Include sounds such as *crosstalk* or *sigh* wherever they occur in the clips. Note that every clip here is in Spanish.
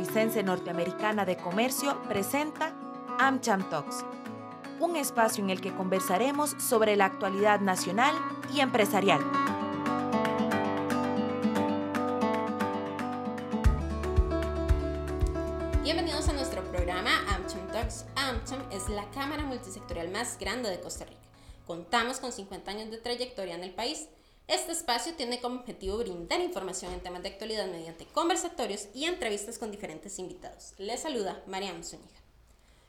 Costarricense Norteamericana de Comercio presenta AmCham Talks, un espacio en el que conversaremos sobre la actualidad nacional y empresarial. Bienvenidos a nuestro programa AmCham Talks. AmCham es la cámara multisectorial más grande de Costa Rica. Contamos con 50 años de trayectoria en el país este espacio tiene como objetivo brindar información en temas de actualidad mediante conversatorios y entrevistas con diferentes invitados. Les saluda Mariam Zúñiga.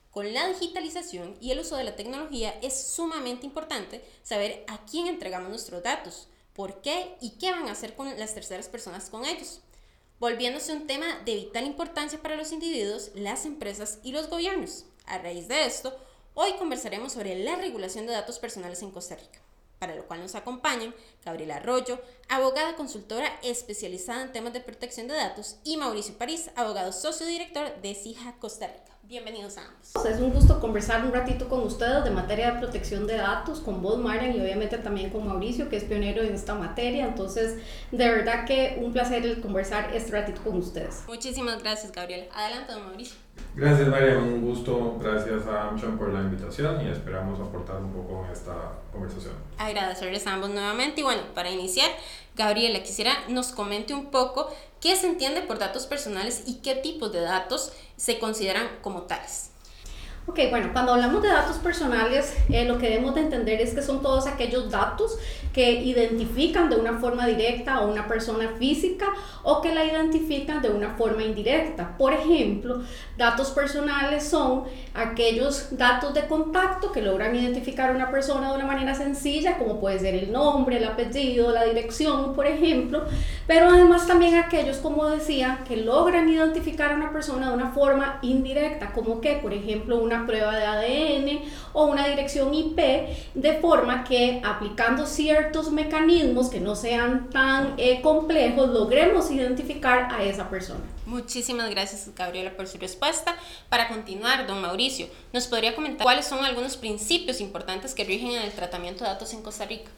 Con la digitalización y el uso de la tecnología es sumamente importante saber a quién entregamos nuestros datos, por qué y qué van a hacer con las terceras personas con ellos. Volviéndose un tema de vital importancia para los individuos, las empresas y los gobiernos. A raíz de esto, hoy conversaremos sobre la regulación de datos personales en Costa Rica para lo cual nos acompañan Gabriela Arroyo, abogada consultora especializada en temas de protección de datos, y Mauricio París, abogado socio director de CIJA Costa Rica. Bienvenidos a ambos. Es un gusto conversar un ratito con ustedes de materia de protección de datos, con vos, Marian, y obviamente también con Mauricio, que es pionero en esta materia. Entonces, de verdad que un placer conversar este ratito con ustedes. Muchísimas gracias, Gabriela. Adelante, don Mauricio. Gracias María, un gusto, gracias a Amchon por la invitación y esperamos aportar un poco en esta conversación. Agradecerles a ambos nuevamente y bueno, para iniciar, Gabriela, quisiera nos comente un poco qué se entiende por datos personales y qué tipos de datos se consideran como tales. Ok, bueno, cuando hablamos de datos personales, eh, lo que debemos de entender es que son todos aquellos datos que identifican de una forma directa a una persona física o que la identifican de una forma indirecta. Por ejemplo, datos personales son aquellos datos de contacto que logran identificar a una persona de una manera sencilla, como puede ser el nombre, el apellido, la dirección, por ejemplo, pero además también aquellos, como decía, que logran identificar a una persona de una forma indirecta, como que, por ejemplo, una prueba de ADN o una dirección IP, de forma que aplicando ciertos mecanismos que no sean tan eh, complejos, logremos identificar a esa persona. Muchísimas gracias, Gabriela, por su respuesta. Para continuar, don Mauricio, ¿nos podría comentar cuáles son algunos principios importantes que rigen en el tratamiento de datos en Costa Rica?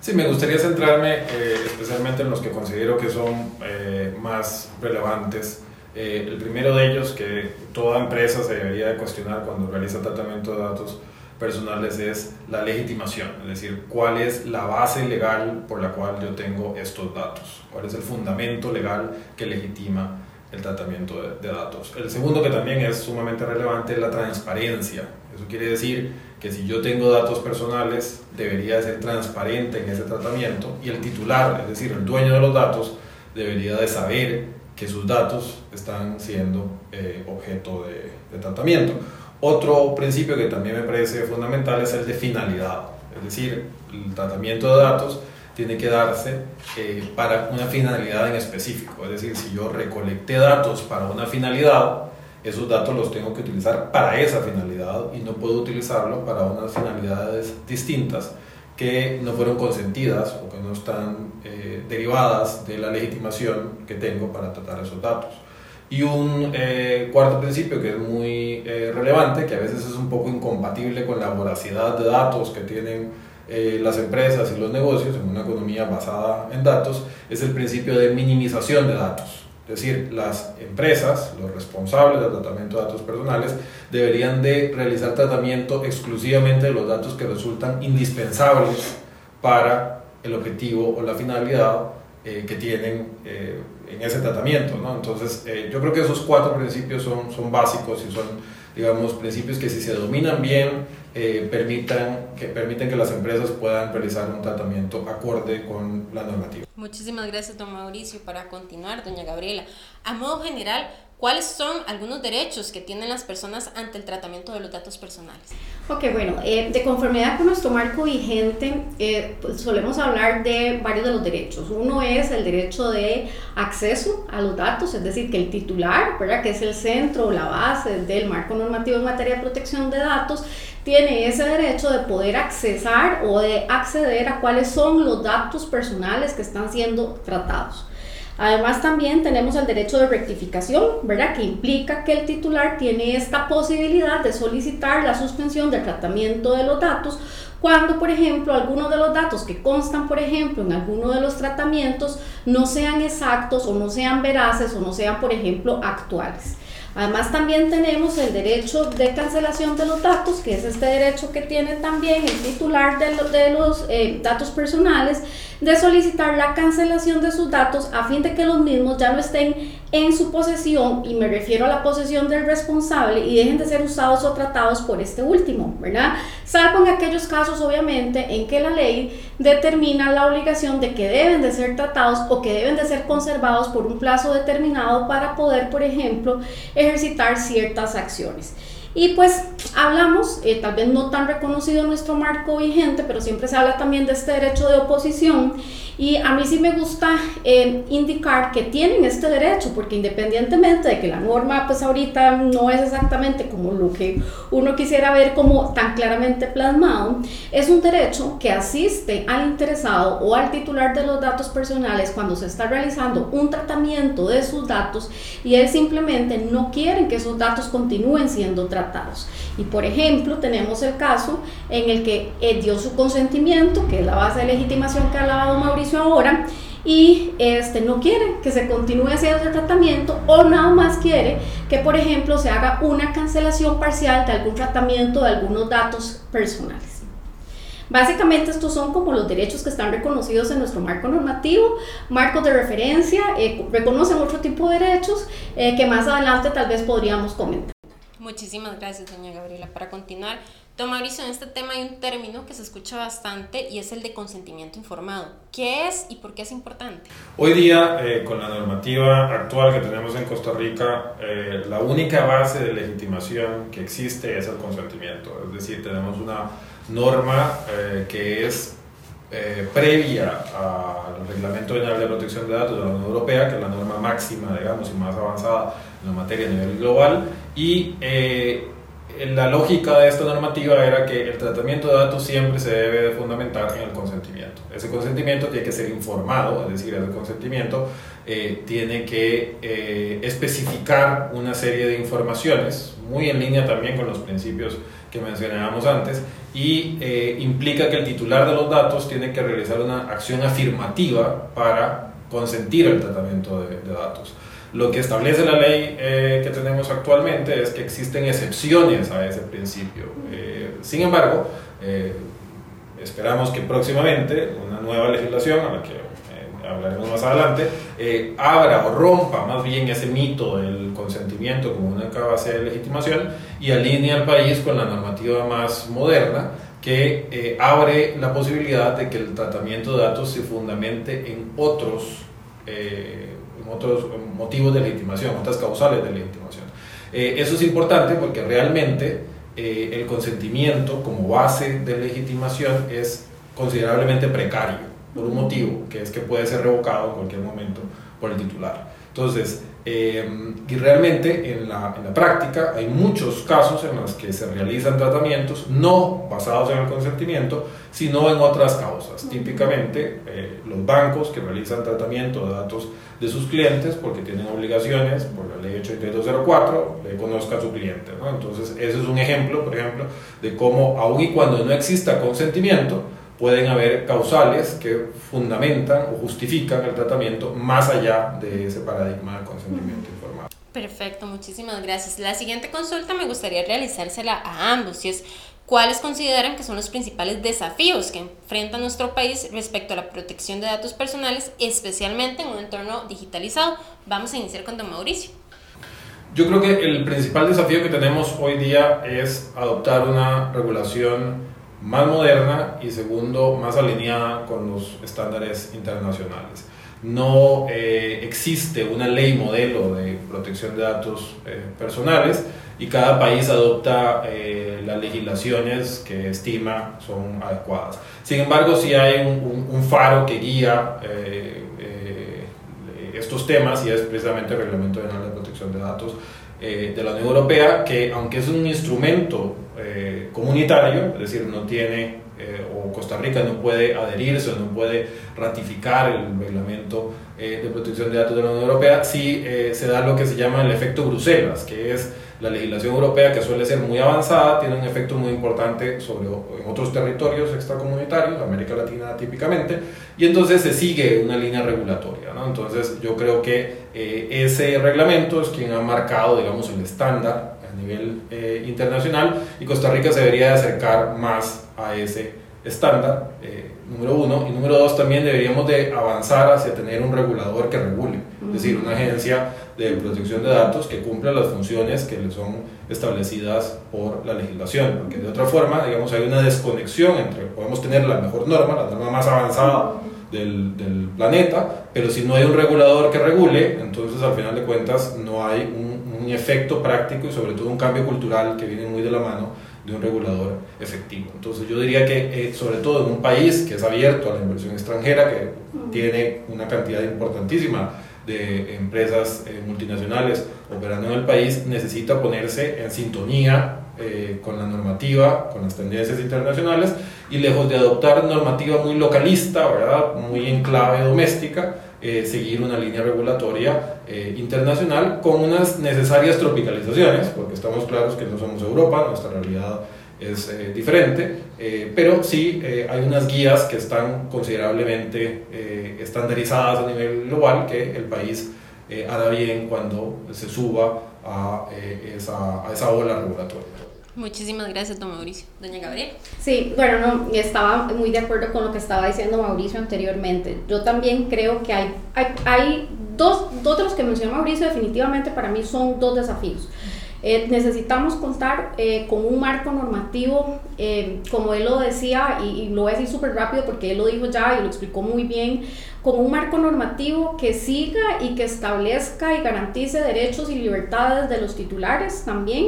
Sí, me gustaría centrarme eh, especialmente en los que considero que son eh, más relevantes eh, el primero de ellos, que toda empresa se debería de cuestionar cuando realiza tratamiento de datos personales, es la legitimación, es decir, cuál es la base legal por la cual yo tengo estos datos, cuál es el fundamento legal que legitima el tratamiento de, datos. El segundo que también es sumamente relevante es la transparencia. Eso quiere decir que si yo tengo datos personales, debería ser transparente en ese tratamiento y el titular, es decir, el dueño de los datos, debería de saber que sus datos están siendo eh, objeto de, tratamiento. Otro principio que también me parece fundamental es el de finalidad, es decir, el tratamiento de datos tiene que darse eh, para una finalidad en específico, es decir, si yo recolecté datos para una finalidad, esos datos los tengo que utilizar para esa finalidad y no puedo utilizarlo para unas finalidades distintas que no fueron consentidas o que no están eh, derivadas de la legitimación que tengo para tratar esos datos. Y un eh, cuarto principio que es muy eh, relevante, que a veces es un poco incompatible con la voracidad de datos que tienen las empresas y los negocios en una economía basada en datos, es el principio de minimización de datos. Es decir, las empresas, los responsables del tratamiento de datos personales, deberían de realizar tratamiento exclusivamente de los datos que resultan indispensables para el objetivo o la finalidad eh, que tienen eh, en ese tratamiento. ¿no? Entonces, eh, yo creo que esos cuatro principios son, son básicos y son, digamos, principios que si se dominan bien, permitan, que permiten que las empresas puedan realizar un tratamiento acorde con la normativa. Muchísimas gracias, don Mauricio. Para continuar, doña Gabriela, a modo general, ¿cuáles son algunos derechos que tienen las personas ante el tratamiento de los datos personales? Ok, bueno, eh, de conformidad con nuestro marco vigente, eh, pues solemos hablar de varios de los derechos. Uno es el derecho de acceso a los datos, es decir, que el titular, que es el centro o la base del marco normativo en materia de protección de datos, tiene ese derecho de poder accesar o de acceder a cuáles son los datos personales que están siendo tratados. Además también tenemos el derecho de rectificación, ¿verdad? Que implica que el titular tiene esta posibilidad de solicitar la suspensión del tratamiento de los datos cuando, por ejemplo, algunos de los datos que constan, por ejemplo, en alguno de los tratamientos no sean exactos o no sean veraces o no sean, por ejemplo, actuales. Además también tenemos el derecho de cancelación de los datos, que es este derecho que tiene también el titular de, de los eh, datos personales, de solicitar la cancelación de sus datos a fin de que los mismos ya no estén en su posesión, y me refiero a la posesión del responsable, y dejen de ser usados o tratados por este último, ¿verdad? Salvo en aquellos casos, obviamente, en que la ley determina la obligación de que deben de ser tratados o que deben de ser conservados por un plazo determinado para poder, por ejemplo, ejercitar ciertas acciones. Y pues hablamos, eh, tal vez no tan reconocido en nuestro marco vigente, pero siempre se habla también de este derecho de oposición y a mí sí me gusta eh, indicar que tienen este derecho, porque independientemente de que la norma pues ahorita no es exactamente como lo que uno quisiera ver como tan claramente plasmado, es un derecho que asiste al interesado o al titular de los datos personales cuando se está realizando un tratamiento de sus datos y él simplemente no quiere que esos datos continúen siendo tratados. Y por ejemplo, tenemos el caso en el que él dio su consentimiento, que es la base de legitimación que ha hablado Mauricio, ahora y este, no quiere que se continúe haciendo el tratamiento o nada más quiere que, por ejemplo, se haga una cancelación parcial de algún tratamiento de algunos datos personales. Básicamente estos son como los derechos que están reconocidos en nuestro marco normativo, marcos de referencia, eh, reconocen otro tipo de derechos eh, que más adelante tal vez podríamos comentar. Muchísimas gracias, doña Gabriela. Para continuar, Don en este tema hay un término que se escucha bastante y es el de consentimiento informado. ¿Qué es y por qué es importante? Hoy día, eh, con la normativa actual que tenemos en Costa Rica, eh, la única base de legitimación que existe es el consentimiento. Es decir, tenemos una norma eh, que es previa al Reglamento General de Protección de Datos de la Unión Europea, que es la norma máxima, digamos, y más avanzada en la materia a nivel global, y la lógica de esta normativa era que el tratamiento de datos siempre se debe de fundamentar en el consentimiento. Ese consentimiento tiene que ser informado, es decir, ese consentimiento eh, tiene que eh, especificar una serie de informaciones, muy en línea también con los principios que mencionábamos antes, y eh, implica que el titular de los datos tiene que realizar una acción afirmativa para consentir el tratamiento de datos. Lo que establece la ley eh, que tenemos actualmente es que existen excepciones a ese principio. Eh, sin embargo, eh, esperamos que próximamente una nueva legislación, a la que hablaremos más adelante, abra o rompa más bien ese mito del consentimiento como una base de legitimación y alinee al país con la normativa más moderna que abre la posibilidad de que el tratamiento de datos se fundamente en otros otros motivos de legitimación, otras causales de legitimación. Eh, eso es importante porque realmente eh, el consentimiento como base de legitimación es considerablemente precario por un motivo, que es que puede ser revocado en cualquier momento por el titular. Entonces, eh, y realmente en la, en la, práctica hay muchos casos en los que se realizan tratamientos no basados en el consentimiento, sino en otras causas. Típicamente los bancos que realizan tratamiento de datos de sus clientes porque tienen obligaciones por la ley 8204 de conozca a su cliente. ¿no? Entonces, ese es un ejemplo, por ejemplo, de cómo, aun y cuando no exista consentimiento, pueden haber causales que fundamentan o justifican el tratamiento más allá de ese paradigma del consentimiento informado. Perfecto, muchísimas gracias. La siguiente consulta me gustaría realizársela a ambos, y es ¿Cuáles consideran que son los principales desafíos que enfrenta nuestro país respecto a la protección de datos personales, especialmente en un entorno digitalizado? Vamos a iniciar con don Mauricio. Yo creo que el principal desafío que tenemos hoy día es adoptar una regulación más moderna y segundo, más alineada con los estándares internacionales. No eh, existe una ley modelo de protección de datos eh, personales, y cada país adopta eh, las legislaciones que estima son adecuadas. Sin embargo, sí hay un, faro que guía eh, eh, estos temas y es precisamente el Reglamento General de Protección de Datos de la Unión Europea, que aunque es un instrumento comunitario, es decir, no tiene, o Costa Rica no puede adherirse o no puede ratificar el Reglamento de Protección de Datos de la Unión Europea, sí se da lo que se llama el efecto Bruselas, que es la legislación europea, que suele ser muy avanzada, tiene un efecto muy importante sobre en otros territorios extracomunitarios, América Latina típicamente, y entonces se sigue una línea regulatoria. ¿no? Entonces yo creo que eh, ese reglamento es quien ha marcado, digamos, el estándar nivel eh, internacional y Costa Rica se debería de acercar más a ese estándar, eh, número uno, y número dos, también deberíamos de avanzar hacia tener un regulador que regule, es decir, una agencia de protección de datos que cumpla las funciones que le son establecidas por la legislación, porque de otra forma, digamos, hay una desconexión entre, podemos tener la mejor norma, la norma más avanzada del, del planeta, pero si no hay un regulador que regule, entonces al final de cuentas no hay un, un efecto práctico y sobre todo un cambio cultural que viene muy de la mano de un regulador efectivo. Entonces yo diría que eh, sobre todo en un país que es abierto a la inversión extranjera, que tiene una cantidad importantísima de empresas eh, multinacionales operando en el país, necesita ponerse en sintonía eh, con la normativa, con las tendencias internacionales y lejos de adoptar normativa muy localista, ¿verdad? muy en clave doméstica, eh, seguir una línea regulatoria internacional con unas necesarias tropicalizaciones, porque estamos claros que no somos Europa, nuestra realidad es eh, diferente, eh, pero sí eh, hay unas guías que están considerablemente estandarizadas a nivel global que el país hará bien cuando se suba a, esa, a esa ola regulatoria. Muchísimas gracias, don Mauricio. Doña Gabriel. Sí, bueno, no, estaba muy de acuerdo con lo que estaba diciendo Mauricio anteriormente. Yo también creo que hay, hay, hay dos, dos de los que mencionó Mauricio, definitivamente para mí son dos desafíos. Eh, necesitamos contar eh, con un marco normativo, eh, como él lo decía, y, y, lo voy a decir súper rápido porque él lo dijo ya y lo explicó muy bien, con un marco normativo que siga y que establezca y garantice derechos y libertades de los titulares también.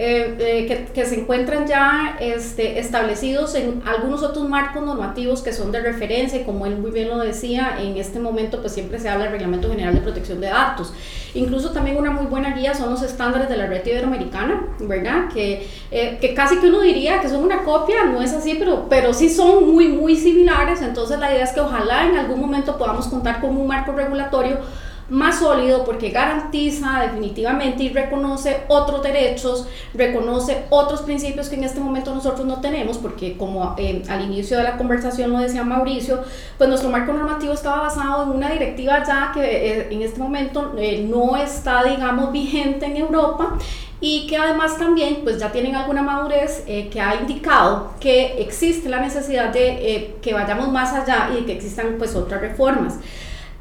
Eh, eh, que, que, se encuentran ya este, establecidos en algunos otros marcos normativos que son de referencia como él muy bien lo decía, en este momento pues siempre se habla del Reglamento General de Protección de Datos. Incluso también una muy buena guía son los estándares de la red iberoamericana, ¿verdad? Que, eh, que casi que uno diría que son una copia, no es así, pero, pero sí son muy, muy similares, entonces la idea es que ojalá en algún momento podamos contar con un marco regulatorio más sólido porque garantiza definitivamente y reconoce otros derechos, reconoce otros principios que en este momento nosotros no tenemos, porque como eh, al inicio de la conversación lo decía Mauricio, pues nuestro marco normativo estaba basado en una directiva ya que eh, en este momento eh, no está, digamos, vigente en Europa y que además también pues ya tienen alguna madurez que ha indicado que existe la necesidad de que vayamos más allá y que existan pues otras reformas.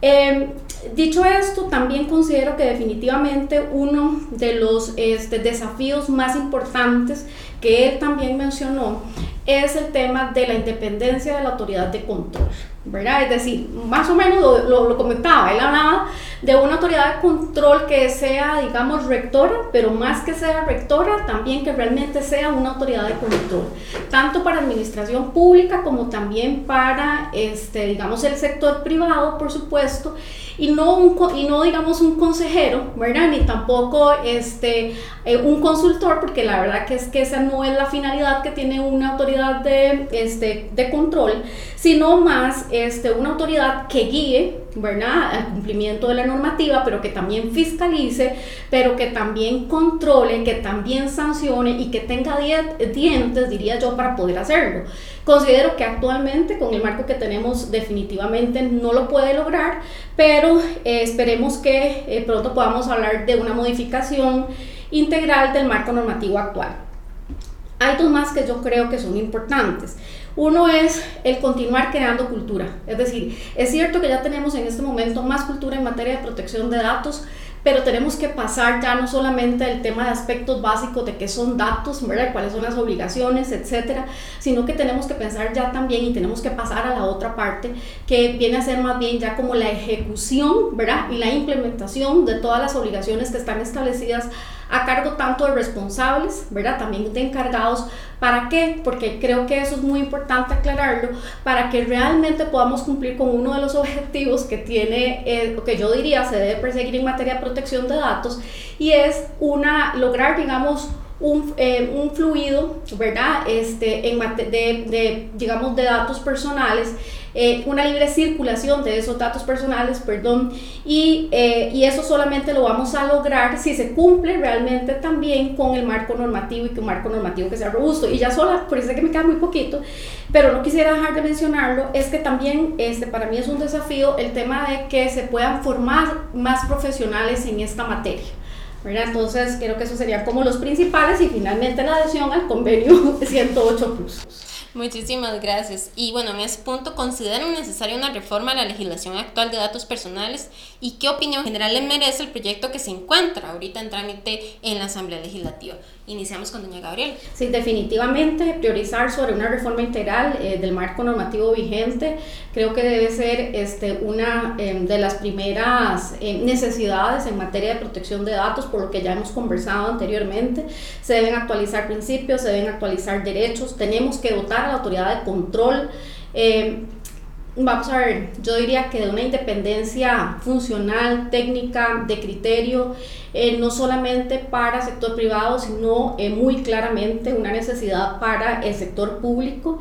Eh, dicho esto, también considero que definitivamente uno de los este, desafíos más importantes que él también mencionó es el tema de la independencia de la autoridad de control. ¿verdad? Es decir, más o menos lo, lo, comentaba, él hablaba de una autoridad de control que sea, digamos, rectora, pero más que sea rectora, también que realmente sea una autoridad de control, tanto para administración pública como también para, este, digamos, el sector privado, por supuesto, y no, un, y no digamos un consejero, ¿verdad? Ni tampoco este, eh, un consultor, porque la verdad que es que esa no es la finalidad que tiene una autoridad de, este, de control, sino más este, una autoridad que guíe, ¿verdad? Al cumplimiento de la normativa, pero que también fiscalice, pero que también controle, que también sancione y que tenga dientes, diría yo, para poder hacerlo. Considero que actualmente con el marco que tenemos definitivamente no lo puede lograr, pero eh, esperemos que eh, pronto podamos hablar de una modificación integral del marco normativo actual. Hay dos más que yo creo que son importantes. Uno es el continuar creando cultura. Es decir, es cierto que ya tenemos en este momento más cultura en materia de protección de datos, pero tenemos que pasar ya no solamente el tema de aspectos básicos de qué son datos, ¿verdad? cuáles son las obligaciones, etcétera, sino que tenemos que pensar ya también y tenemos que pasar a la otra parte que viene a ser más bien ya como la ejecución, ¿verdad? Y la implementación de todas las obligaciones que están establecidas a cargo tanto de responsables, ¿verdad? También de encargados. ¿Para qué? Porque creo que eso es muy importante aclararlo, para que realmente podamos cumplir con uno de los objetivos que tiene, eh, que yo diría se debe perseguir en materia de protección de datos, y es una, lograr, digamos, un, eh, un, fluido, ¿verdad? Este, en de, de, digamos, de datos personales eh, una libre circulación de esos datos personales, perdón, y, eh, y, eso solamente lo vamos a lograr si se cumple realmente también con el marco normativo y que un marco normativo que sea robusto. Y ya sola, por eso que me queda muy poquito, pero no quisiera dejar de mencionarlo, es que también este, para mí es un desafío el tema de que se puedan formar más profesionales en esta materia. Entonces, creo que esos serían como los principales y finalmente la adhesión al convenio *laughs* 108 Plus. Muchísimas gracias. Y bueno, en ese punto, ¿consideran necesaria una reforma a la legislación actual de datos personales? ¿Y qué opinión general le merece el proyecto que se encuentra ahorita en trámite en la Asamblea Legislativa? Iniciamos con doña Gabriela. Sí, definitivamente priorizar sobre una reforma integral eh, del marco normativo vigente creo que debe ser este, una em, de las primeras em, necesidades en materia de protección de datos, por lo que ya hemos conversado anteriormente. Se deben actualizar principios, se deben actualizar derechos, tenemos que dotar a la autoridad de control. Eh, vamos a ver, yo diría que de una independencia funcional, técnica, de criterio, eh, no solamente para el sector privado, sino eh, muy claramente una necesidad para el sector público.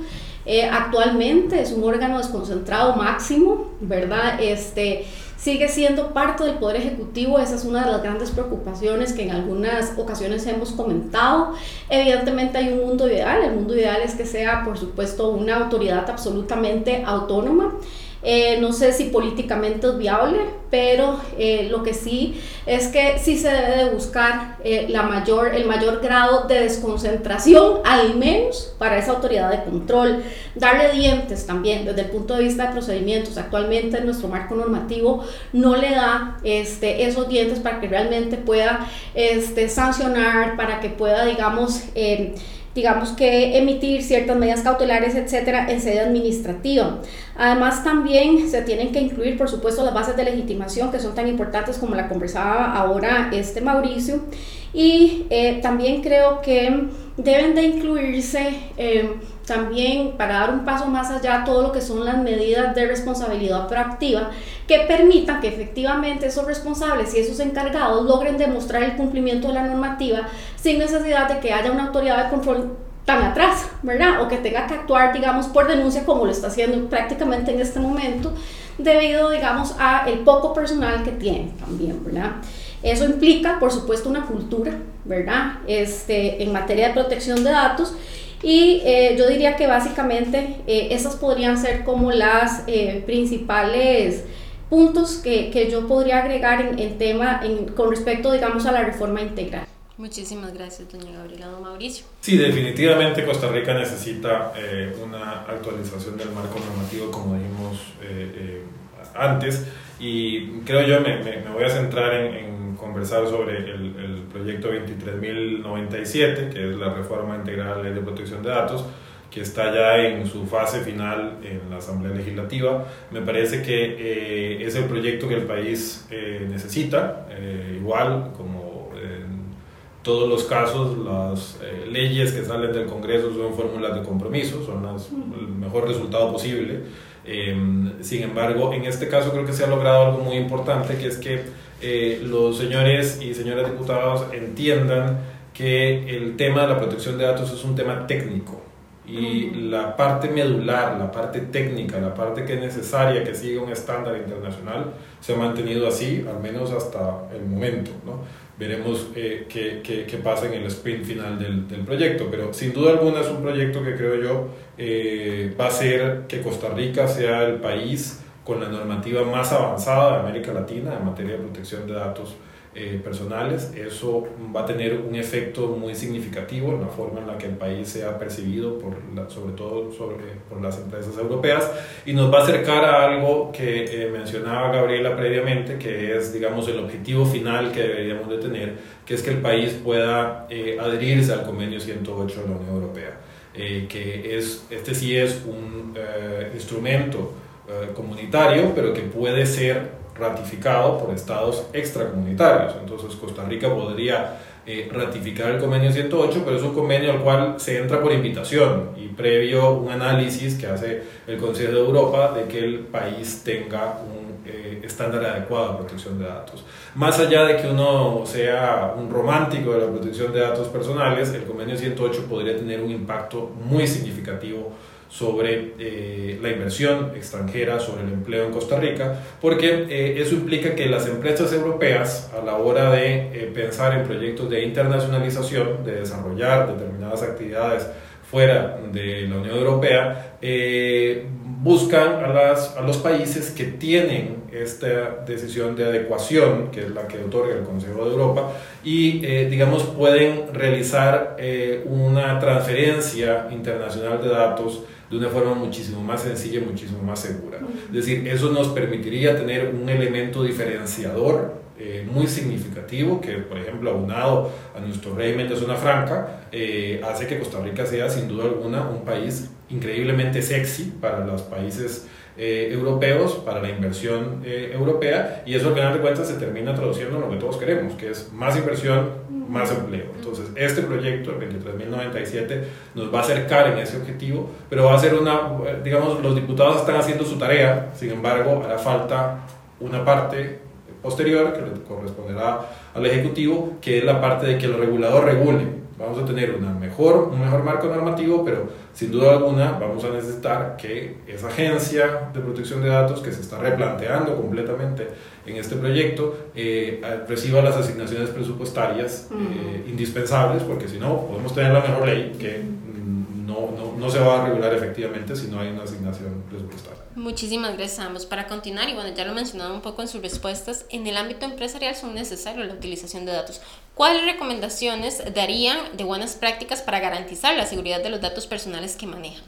actualmente es un órgano desconcentrado máximo, ¿verdad? Este, sigue siendo parte del Poder Ejecutivo. Esa es una de las grandes preocupaciones que en algunas ocasiones hemos comentado. Evidentemente hay un mundo ideal. El mundo ideal es que sea, por supuesto, una autoridad absolutamente autónoma. Eh, no sé si políticamente es viable, pero eh, lo que sí es que sí se debe de buscar eh, la mayor, el mayor grado de desconcentración, al menos para esa autoridad de control. Darle dientes también desde el punto de vista de procedimientos. Actualmente nuestro marco normativo no le da este, esos dientes para que realmente pueda este, sancionar, para que pueda, digamos, digamos que emitir ciertas medidas cautelares, etcétera, en sede administrativa. Además, también se tienen que incluir, por supuesto, las bases de legitimación que son tan importantes como la conversaba ahora este Mauricio. Y eh, también creo que deben de incluirse eh, también para dar un paso más allá todo lo que son las medidas de responsabilidad proactiva que permitan que efectivamente esos responsables y esos encargados logren demostrar el cumplimiento de la normativa sin necesidad de que haya una autoridad de control tan atrás, ¿verdad? O que tenga que actuar, digamos, por denuncia como lo está haciendo prácticamente en este momento, debido, digamos, a el poco personal que tiene también, ¿verdad? Eso implica, por supuesto, una cultura, ¿verdad? Este, en materia de protección de datos y eh, yo diría que básicamente eh, esas podrían ser como las eh, principales puntos que, que, yo podría agregar en, en tema en, con respecto, digamos, a la reforma integral. Muchísimas gracias, doña Gabriela. Don Mauricio. Sí, definitivamente Costa Rica necesita una actualización del marco normativo, como dijimos antes, y creo yo me, me, me voy a centrar en, en conversar sobre el, el proyecto 23.097, que es la reforma integral de la ley de protección de datos, que está ya en su fase final en la Asamblea Legislativa. Me parece que eh, es el proyecto que el país eh, necesita, eh, igual como en todos los casos, las leyes que salen del Congreso son fórmulas de compromiso, son las, el mejor resultado posible. Sin embargo, en este caso creo que se ha logrado algo muy importante, que es que eh, los señores y señoras diputados entiendan que el tema de la protección de datos es un tema técnico y la parte medular, la parte técnica, la parte que es necesaria que siga un estándar internacional se ha mantenido así, al menos hasta el momento. ¿no? Veremos eh, qué, qué, qué, pasa en el sprint final del, del, proyecto, pero sin duda alguna es un proyecto que creo yo eh, va a hacer que Costa Rica sea el país con la normativa más avanzada de América Latina en materia de protección de datos eh, personales. Eso va a tener un efecto muy significativo en la forma en la que el país sea percibido, por sobre todo sobre, por las empresas europeas, y nos va a acercar a algo que eh, mencionaba Gabriela previamente, que es, digamos, el objetivo final que deberíamos de tener, que es que el país pueda eh, adherirse al convenio 108 de la Unión Europea, que es, este sí es un instrumento eh, comunitario, pero que puede ser ratificado por estados extracomunitarios. Entonces Costa Rica podría eh, ratificar el convenio 108, pero es un convenio al cual se entra por invitación y previo un análisis que hace el Consejo de Europa de que el país tenga un eh, estándar adecuado de protección de datos. Más allá de que uno sea un romántico de la protección de datos personales, el convenio 108 podría tener un impacto muy significativo sobre eh, la inversión extranjera, sobre el empleo en Costa Rica, porque eh, eso implica que las empresas europeas, a la hora de pensar en proyectos de internacionalización, de desarrollar determinadas actividades fuera de la Unión Europea, buscan a, las, a los países que tienen esta decisión de adecuación, que es la que otorga el Consejo de Europa, y, eh, digamos, pueden realizar eh, una transferencia internacional de datos de una forma muchísimo más sencilla y muchísimo más segura. Es decir, eso nos permitiría tener un elemento diferenciador eh, muy significativo que, por ejemplo, aunado a nuestro régimen de zona franca, hace que Costa Rica sea sin duda alguna un país increíblemente sexy para los países eh, europeos, para la inversión eh, europea, y eso al final de cuentas se termina traduciendo en lo que todos queremos, que es más inversión, más empleo. Entonces, este proyecto, el 23.097, nos va a acercar en ese objetivo, pero va a ser una, digamos, los diputados están haciendo su tarea, sin embargo, hará falta una parte posterior que le corresponderá al Ejecutivo, que es la parte de que el regulador regule vamos a tener una mejor, un mejor marco normativo, pero sin duda alguna vamos a necesitar que esa agencia de protección de datos que se está replanteando completamente en este proyecto eh, reciba las asignaciones presupuestarias eh, indispensables, porque si no podemos tener la mejor ley que no, no, no, se va a regular efectivamente si no hay una asignación presupuestaria. Muchísimas gracias a ambos. Para continuar, y bueno, ya lo mencionado un poco en sus respuestas, en el ámbito empresarial son necesarios la utilización de datos. ¿Cuáles recomendaciones darían de buenas prácticas para garantizar la seguridad de los datos personales que manejan?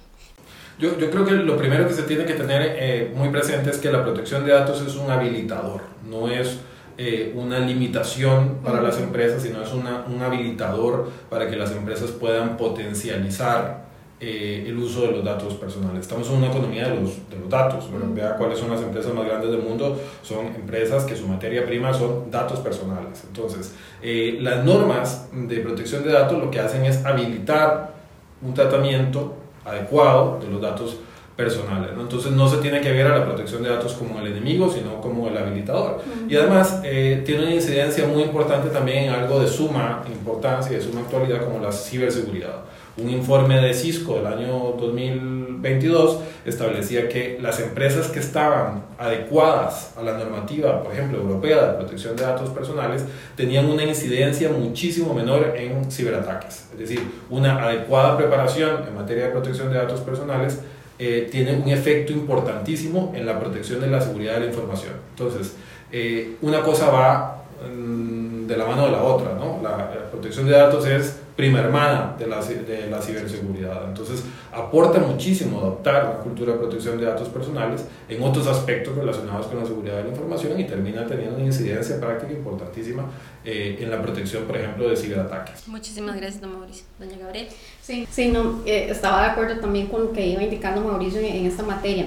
Yo, yo creo que lo primero que se tiene que tener eh, muy presente es que la protección de datos es un habilitador, no es eh, una limitación para las empresas, sino es una, un habilitador para que las empresas puedan potencializar eh, el uso de los datos personales. Estamos en una economía de los, de los datos. Vea cuáles son las empresas más grandes del mundo. Son empresas que su materia prima son datos personales. Entonces, eh, las normas de protección de datos lo que hacen es habilitar un tratamiento adecuado de los datos personales. Entonces no se tiene que ver a la protección de datos como el enemigo, sino como el habilitador. Y además eh, tiene una incidencia muy importante también en algo de suma importancia y de suma actualidad como la ciberseguridad. Un informe de Cisco del año 2022 establecía que las empresas que estaban adecuadas a la normativa, por ejemplo, europea de protección de datos personales, tenían una incidencia muchísimo menor en ciberataques. Es decir, una adecuada preparación en materia de protección de datos personales eh, tiene un efecto importantísimo en la protección de la seguridad de la información. Entonces, eh, una cosa va mm, de la mano de la otra, ¿no? La, protección de datos es prima hermana de la, de la ciberseguridad. Entonces, aporta muchísimo adoptar una cultura de protección de datos personales en otros aspectos relacionados con la seguridad de la información y termina teniendo una incidencia práctica importantísima eh, en la protección, por ejemplo, de ciberataques. Muchísimas gracias, don Mauricio. Doña Gabriel. Sí, sí no, eh, estaba de acuerdo también con lo que iba indicando Mauricio en, esta materia.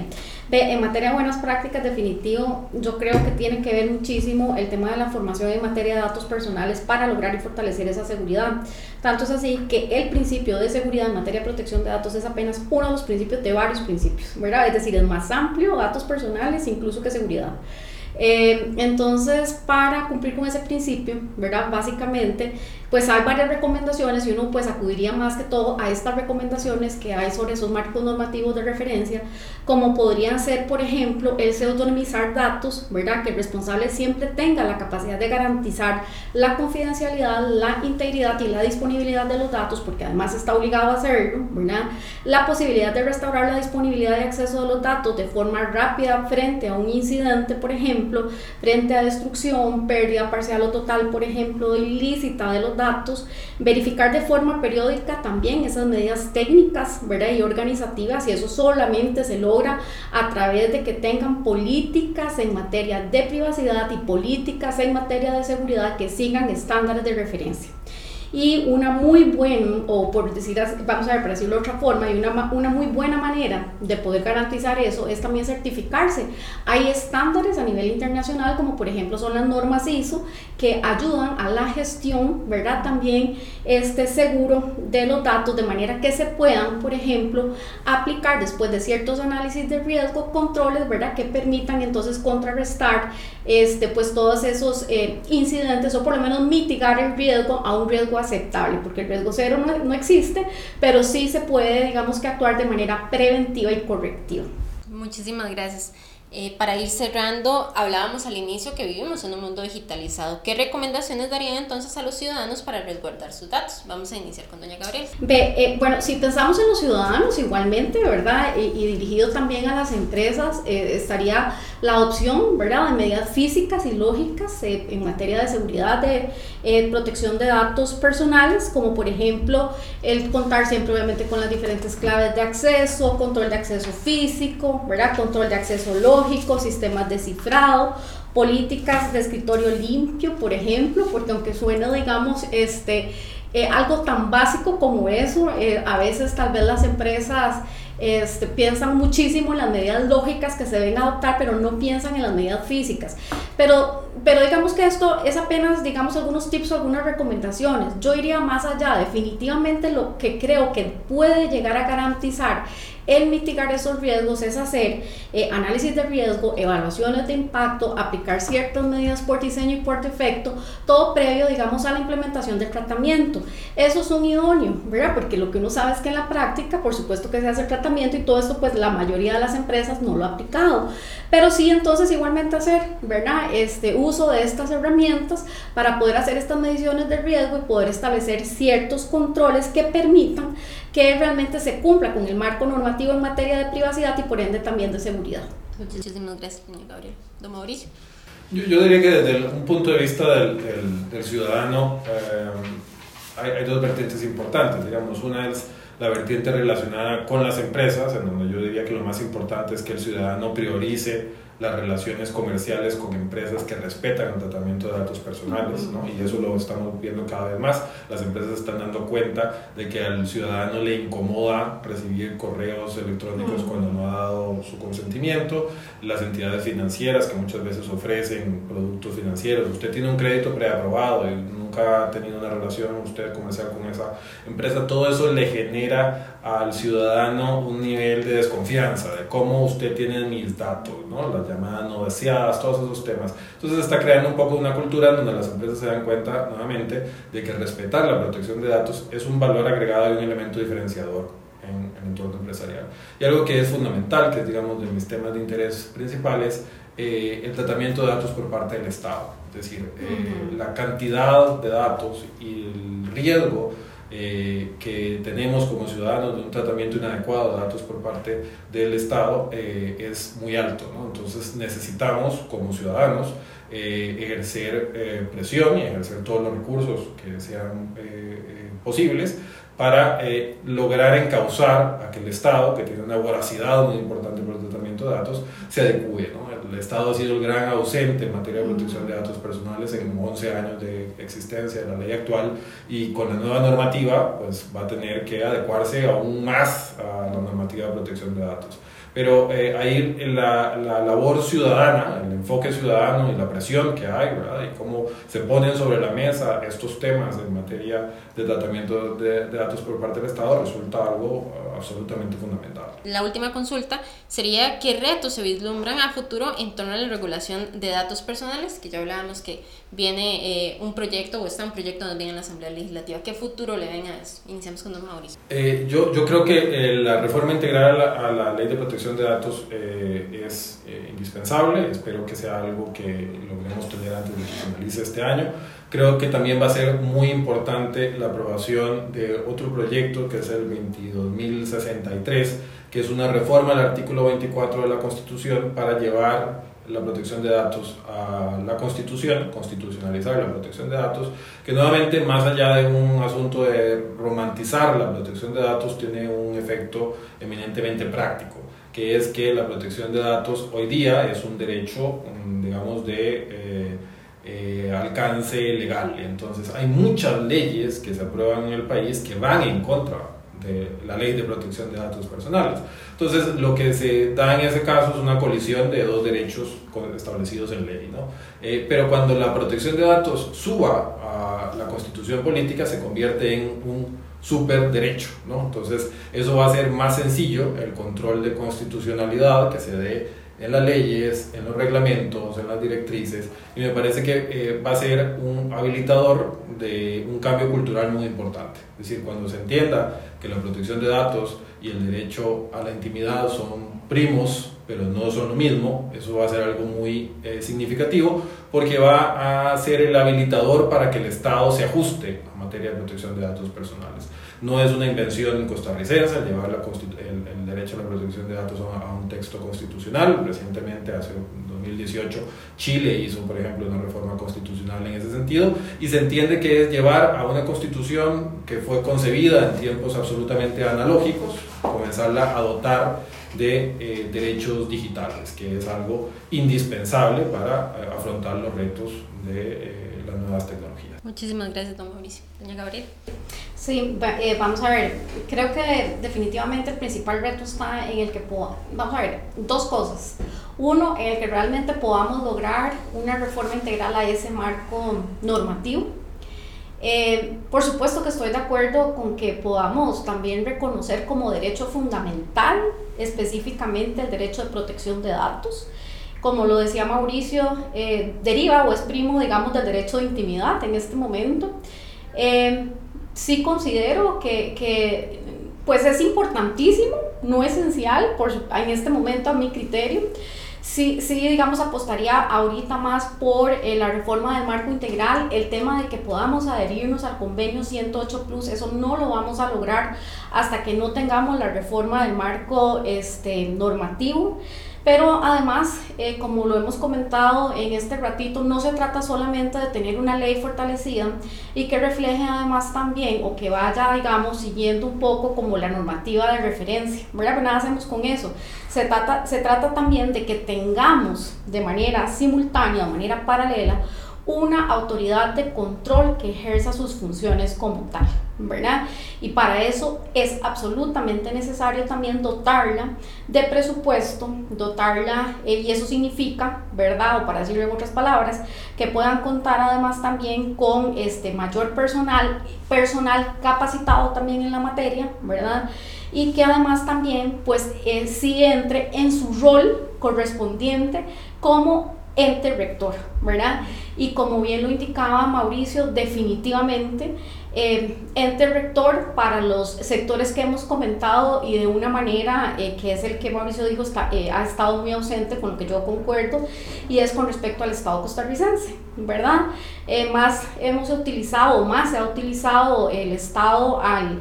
Ve, en materia de buenas prácticas, definitivo, yo creo que tiene que ver muchísimo el tema de la formación en materia de datos personales para lograr y fortalecer esa seguridad. Tanto es así que el principio de seguridad en materia de protección de datos es apenas uno de los principios de varios principios, ¿verdad? Es decir, es más amplio, datos personales incluso que seguridad. Eh, entonces, para cumplir con ese principio, ¿verdad? Básicamente, pues hay varias recomendaciones y uno pues acudiría más que todo a estas recomendaciones que hay sobre esos marcos normativos de referencia, como podrían ser, por ejemplo, el pseudonimizar datos, ¿verdad? Que el responsable siempre tenga la capacidad de garantizar la confidencialidad, la integridad y la disponibilidad de los datos, porque además está obligado a hacerlo, ¿verdad? La posibilidad de restaurar la disponibilidad de acceso a los datos de forma rápida frente a un incidente, por ejemplo, frente a destrucción, pérdida parcial o total, por ejemplo, ilícita de los datos, datos, verificar de forma periódica también esas medidas técnicas ¿verdad? y organizativas y eso solamente se logra a través de que tengan políticas en materia de privacidad y políticas en materia de seguridad que sigan estándares de referencia. Y una muy buena, o por decir, vamos a ver, para decirlo de otra forma, y una, una muy buena manera de poder garantizar eso es también certificarse. Hay estándares a nivel internacional, como por ejemplo son las normas ISO, que ayudan a la gestión, ¿verdad? También este seguro de los datos, de manera que se puedan, por ejemplo, aplicar después de ciertos análisis de riesgo, controles, ¿verdad? Que permitan entonces contrarrestar este, pues todos esos eh, incidentes o por lo menos mitigar el riesgo a un riesgo aceptable, porque el riesgo cero no, no existe, pero sí se puede, digamos que actuar de manera preventiva y correctiva. Muchísimas gracias. Eh, para ir cerrando, hablábamos al inicio que vivimos en un mundo digitalizado. ¿Qué recomendaciones darían entonces a los ciudadanos para resguardar sus datos? Vamos a iniciar con doña Gabriela. Eh, bueno, si pensamos en los ciudadanos igualmente, ¿verdad? Y, dirigido también a las empresas, eh, estaría la opción, ¿verdad?, de medidas físicas y lógicas en materia de seguridad, de protección de datos personales, como por ejemplo el contar siempre obviamente con las diferentes claves de acceso, control de acceso físico, ¿verdad? Control de acceso lógico sistemas de cifrado, políticas de escritorio limpio, por ejemplo, porque aunque suene, digamos, este, eh, algo tan básico como eso, eh, a veces tal vez las empresas este, piensan muchísimo en las medidas lógicas que se deben adoptar, pero no piensan en las medidas físicas. Pero, pero digamos que esto es apenas, digamos, algunos tips o algunas recomendaciones. Yo iría más allá, definitivamente lo que creo que puede llegar a garantizar el mitigar esos riesgos es hacer eh, análisis de riesgo, evaluaciones de impacto, aplicar ciertas medidas por diseño y por defecto, todo previo, digamos, a la implementación del tratamiento. Eso es un idóneo, ¿verdad? Porque lo que uno sabe es que en la práctica, por supuesto que se hace el tratamiento y todo esto, pues la mayoría de las empresas no lo ha aplicado. Pero sí, entonces igualmente hacer, ¿verdad? Este uso de estas herramientas para poder hacer estas mediciones de riesgo y poder establecer ciertos controles que permitan que realmente se cumpla con el marco normativo en materia de privacidad y por ende también de seguridad. Muchísimas gracias, señor Gabriel. Don Mauricio. Yo, yo, diría que desde un punto de vista del, del, ciudadano eh, hay, hay, dos vertientes importantes. Digamos, una es la vertiente relacionada con las empresas, en donde yo diría que lo más importante es que el ciudadano priorice las relaciones comerciales con empresas que respetan el tratamiento de datos personales, ¿no? y eso lo estamos viendo cada vez más. Las empresas están dando cuenta de que al ciudadano le incomoda recibir correos electrónicos cuando no ha dado su consentimiento, las entidades financieras que muchas veces ofrecen productos financieros, usted tiene un crédito preaprobado y nunca ha tenido una relación usted comercial con esa empresa, todo eso le genera al ciudadano un nivel de desconfianza de cómo usted tiene mis datos, ¿no? las llamadas no deseadas, todos esos temas. Entonces está creando un poco una cultura donde las empresas se dan cuenta nuevamente de que respetar la protección de datos es un valor agregado y un elemento diferenciador en el entorno empresarial. Y algo que es fundamental, que es digamos de mis temas de interés principales, eh, el tratamiento de datos por parte del Estado. Es decir, eh, la cantidad de datos y el riesgo eh, que tenemos como ciudadanos de un tratamiento inadecuado de datos por parte del Estado eh, es muy alto. ¿no? Entonces necesitamos como ciudadanos eh, ejercer presión y ejercer todos los recursos que sean posibles para lograr encauzar a que el Estado, que tiene una voracidad muy importante por el tratamiento de datos, se adecue. ¿no? el Estado ha sido el gran ausente en materia de protección de datos personales en 11 años de existencia de la ley actual y con la nueva normativa pues va a tener que adecuarse aún más a la normativa de protección de datos pero eh, ahí la, la, labor ciudadana, el enfoque ciudadano y la presión que hay, ¿verdad? Y cómo se ponen sobre la mesa estos temas en materia de tratamiento de, de datos por parte del Estado resulta algo uh, absolutamente fundamental. La última consulta sería qué retos se vislumbran a futuro en torno a la regulación de datos personales, que ya hablábamos que viene eh, un proyecto o está un proyecto donde viene en la Asamblea Legislativa. ¿Qué futuro le ven a eso? Iniciamos con don Mauricio. Eh, yo, yo creo que la reforma integral a la, a la ley de protección de datos eh, es eh, indispensable, espero que sea algo que logremos tener antes de que finalice este año. Creo que también va a ser muy importante la aprobación de otro proyecto que es el 22.063, que es una reforma al artículo 24 de la Constitución para llevar la protección de datos a la Constitución, constitucionalizar la protección de datos, que nuevamente más allá de un asunto de romantizar la protección de datos, tiene un efecto eminentemente práctico que es que la protección de datos hoy día es un derecho, mm, digamos, de eh, eh, alcance legal. Entonces hay muchas leyes que se aprueban en el país que van en contra de la ley de protección de datos personales. Entonces lo que se da en ese caso es una colisión de dos derechos establecidos en ley. ¿no? Eh, pero cuando la protección de datos suba a la constitución política se convierte en un super derecho, ¿no? Entonces, eso va a ser más sencillo el control de constitucionalidad que se dé en las leyes, en los reglamentos, en las directrices, y me parece que eh, va a ser un habilitador de un cambio cultural muy importante. Es decir, cuando se entienda que la protección de datos y el derecho a la intimidad son primos, pero no son lo mismo, eso va a ser algo muy eh, significativo porque va a ser el habilitador para que el Estado se ajuste a materia de protección de datos personales. No es una invención costarricense llevar la el, el, derecho a la protección de datos a, un texto constitucional. Recientemente, hace 2018, Chile hizo, por ejemplo, una reforma constitucional en ese sentido y se entiende que es llevar a una constitución que fue concebida en tiempos absolutamente analógicos, comenzarla a dotar de eh, derechos digitales, que es algo indispensable para eh, afrontar los retos de eh, las nuevas tecnologías. Muchísimas gracias, don Mauricio. Doña Gabriel. Sí, eh, vamos a ver, creo que definitivamente el principal reto está en el que podamos, vamos a ver, dos cosas. Uno, en el que realmente podamos lograr una reforma integral a ese marco normativo. Eh, por supuesto que estoy de acuerdo con que podamos también reconocer como derecho fundamental específicamente el derecho de protección de datos. Como lo decía Mauricio, eh, deriva o es primo, digamos, del derecho de intimidad en este momento sí considero que, que, pues es importantísimo, no esencial por, en este momento a mi criterio. Sí, sí, digamos, apostaría ahorita más por eh, la reforma del marco integral, el tema de que podamos adherirnos al convenio 108 Plus, eso no lo vamos a lograr hasta que no tengamos la reforma del marco este, normativo. Pero además, eh, como lo hemos comentado en este ratito, no se trata solamente de tener una ley fortalecida y que refleje además también o que vaya, digamos, siguiendo un poco como la normativa de referencia. ¿Verdad? Pero nada hacemos con eso. Se trata, se trata también de que tengamos de manera simultánea, de manera paralela, una autoridad de control que ejerza sus funciones como tal, ¿verdad? Y para eso es absolutamente necesario también dotarla de presupuesto, dotarla, eh, y eso significa, ¿verdad? O para decirlo en otras palabras, que puedan contar además también con este mayor personal, personal capacitado también en la materia, ¿verdad? Y que además también, pues, eh, sí entre en su rol correspondiente como ente rector, ¿verdad? Y como bien lo indicaba Mauricio, definitivamente eh, ente rector para los sectores que hemos comentado y de una manera eh, que es el que Mauricio dijo eh, ha estado muy ausente con lo que yo concuerdo y es con respecto al Estado costarricense, ¿verdad? más hemos utilizado, más se ha utilizado el Estado al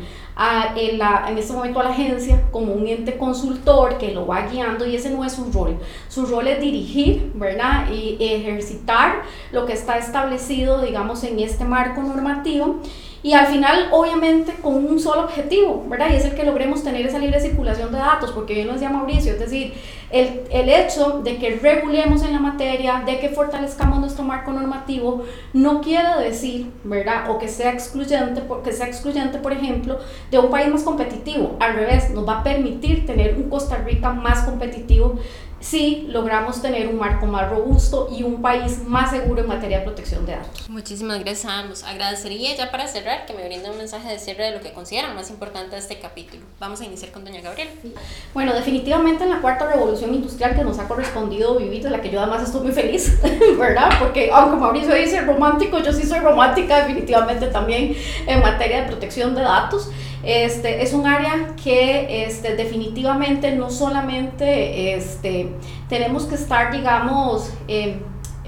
en, en este momento a la agencia como un ente consultor que lo va guiando y ese no es su rol. Su rol es dirigir, ¿verdad? Y ejercitar lo que está establecido, digamos, en este marco normativo y al final, obviamente, con un solo objetivo, ¿verdad? Y es el que logremos tener esa libre circulación de datos, porque bien lo decía Mauricio, es decir, el, el hecho de que regulemos en la materia, de que fortalezcamos nuestro marco normativo, no quiere decir, ¿verdad? O que sea excluyente, que sea excluyente, por ejemplo, de un país más competitivo. Al revés, nos va a permitir tener un Costa Rica más competitivo si logramos tener un marco más robusto y un país más seguro en materia de protección de datos. Muchísimas gracias a ambos. Agradecería ya para cerrar que me brinden un mensaje de cierre de lo que consideran más importante de este capítulo. Vamos a iniciar con doña Gabriela. Bueno, definitivamente en la cuarta revolución industrial que nos ha correspondido vivir, de la que yo además estoy muy feliz, *laughs* ¿verdad? Porque aunque Mauricio dice romántico, yo sí soy romántica definitivamente también en materia de protección de datos. Este, es un área que este, definitivamente no solamente este, tenemos que estar, digamos, eh,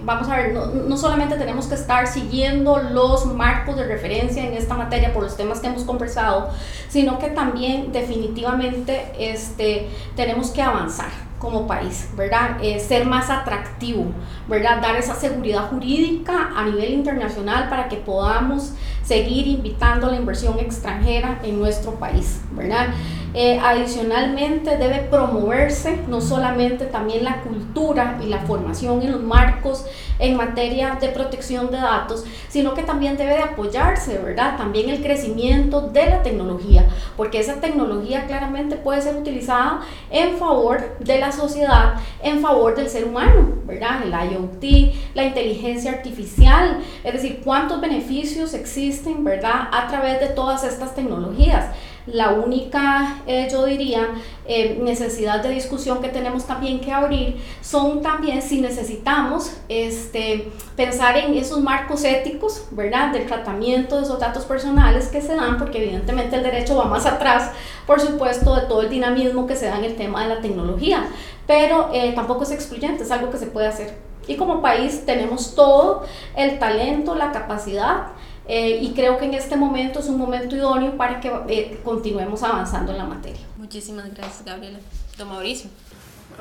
vamos a ver, no, solamente tenemos que estar siguiendo los marcos de referencia en esta materia por los temas que hemos conversado, sino que también definitivamente este, tenemos que avanzar como país, ¿verdad? Eh, ser más atractivo, ¿verdad? Dar esa seguridad jurídica a nivel internacional para que podamos seguir invitando la inversión extranjera en nuestro país, ¿verdad? Eh, adicionalmente debe promoverse no solamente también la cultura y la formación en los marcos en materia de protección de datos, sino que también debe de apoyarse, ¿verdad? También el crecimiento de la tecnología, porque esa tecnología claramente puede ser utilizada en favor de la sociedad, en favor del ser humano, ¿verdad? El IoT, la inteligencia artificial, es decir, cuántos beneficios existen, ¿verdad? A través de todas estas tecnologías La única, eh, yo diría, eh, necesidad de discusión que tenemos también que abrir son también si necesitamos este, pensar en esos marcos éticos, ¿verdad? Del tratamiento de esos datos personales que se dan, porque evidentemente el derecho va más atrás, por supuesto, de todo el dinamismo que se da en el tema de la tecnología, pero eh, tampoco es excluyente, es algo que se puede hacer. Y como país tenemos todo el talento, la capacidad, eh, y creo que en este momento es un momento idóneo para que eh, continuemos avanzando en la materia. Muchísimas gracias, Gabriela. Don Mauricio.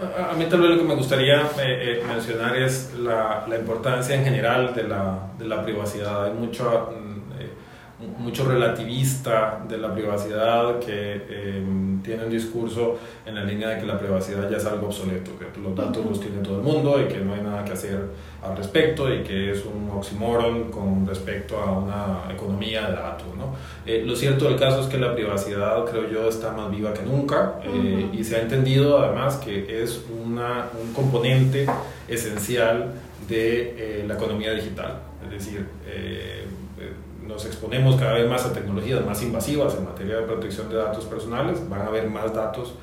A, mí tal vez lo que me gustaría eh, mencionar es la, la, importancia en general de la, de la privacidad. Hay mucho, mm, mucho relativista de la privacidad que tiene un discurso en la línea de que la privacidad ya es algo obsoleto, que los datos los tiene todo el mundo y que no hay nada que hacer al respecto y que es un oxímoron con respecto a una economía de datos. ¿no? Eh, lo cierto del caso es que la privacidad, creo yo, está más viva que nunca eh, y se ha entendido además que es una, un componente esencial de eh, la economía digital. Es decir, nos exponemos cada vez más a tecnologías más invasivas en materia de protección de datos personales, van a haber más datos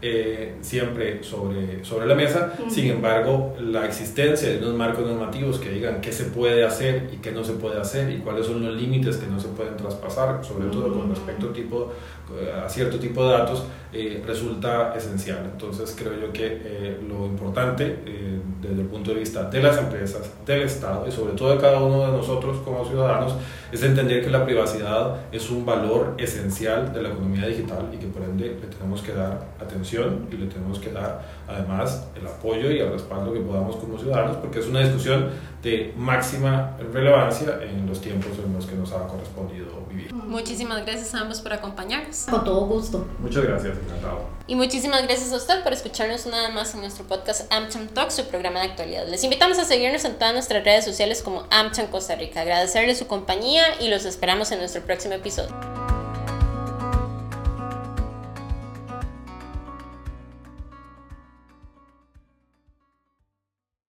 eh, siempre sobre, sobre la mesa. Sin embargo, la existencia de unos marcos normativos que digan qué se puede hacer y qué no se puede hacer y cuáles son los límites que no se pueden traspasar, sobre todo con respecto tipo, a cierto tipo de datos, eh, resulta esencial. Entonces, creo yo que eh, lo importante desde el punto de vista de las empresas, del Estado y sobre todo de cada uno de nosotros como ciudadanos es entender que la privacidad es un valor esencial de la economía digital y que por ende le tenemos que dar atención y le tenemos que dar además el apoyo y el respaldo que podamos como ciudadanos porque es una discusión de máxima relevancia en los tiempos en los que nos ha correspondido vivir. Muchísimas gracias a ambos por acompañarnos. Con todo gusto. Muchas gracias, encantado. Y muchísimas gracias a usted por escucharnos una vez más en nuestro podcast AmCham Talk, su programa de actualidad. Les invitamos a seguirnos en todas nuestras redes sociales como AmCham Costa Rica. Agradecerles su compañía y los esperamos en nuestro próximo episodio.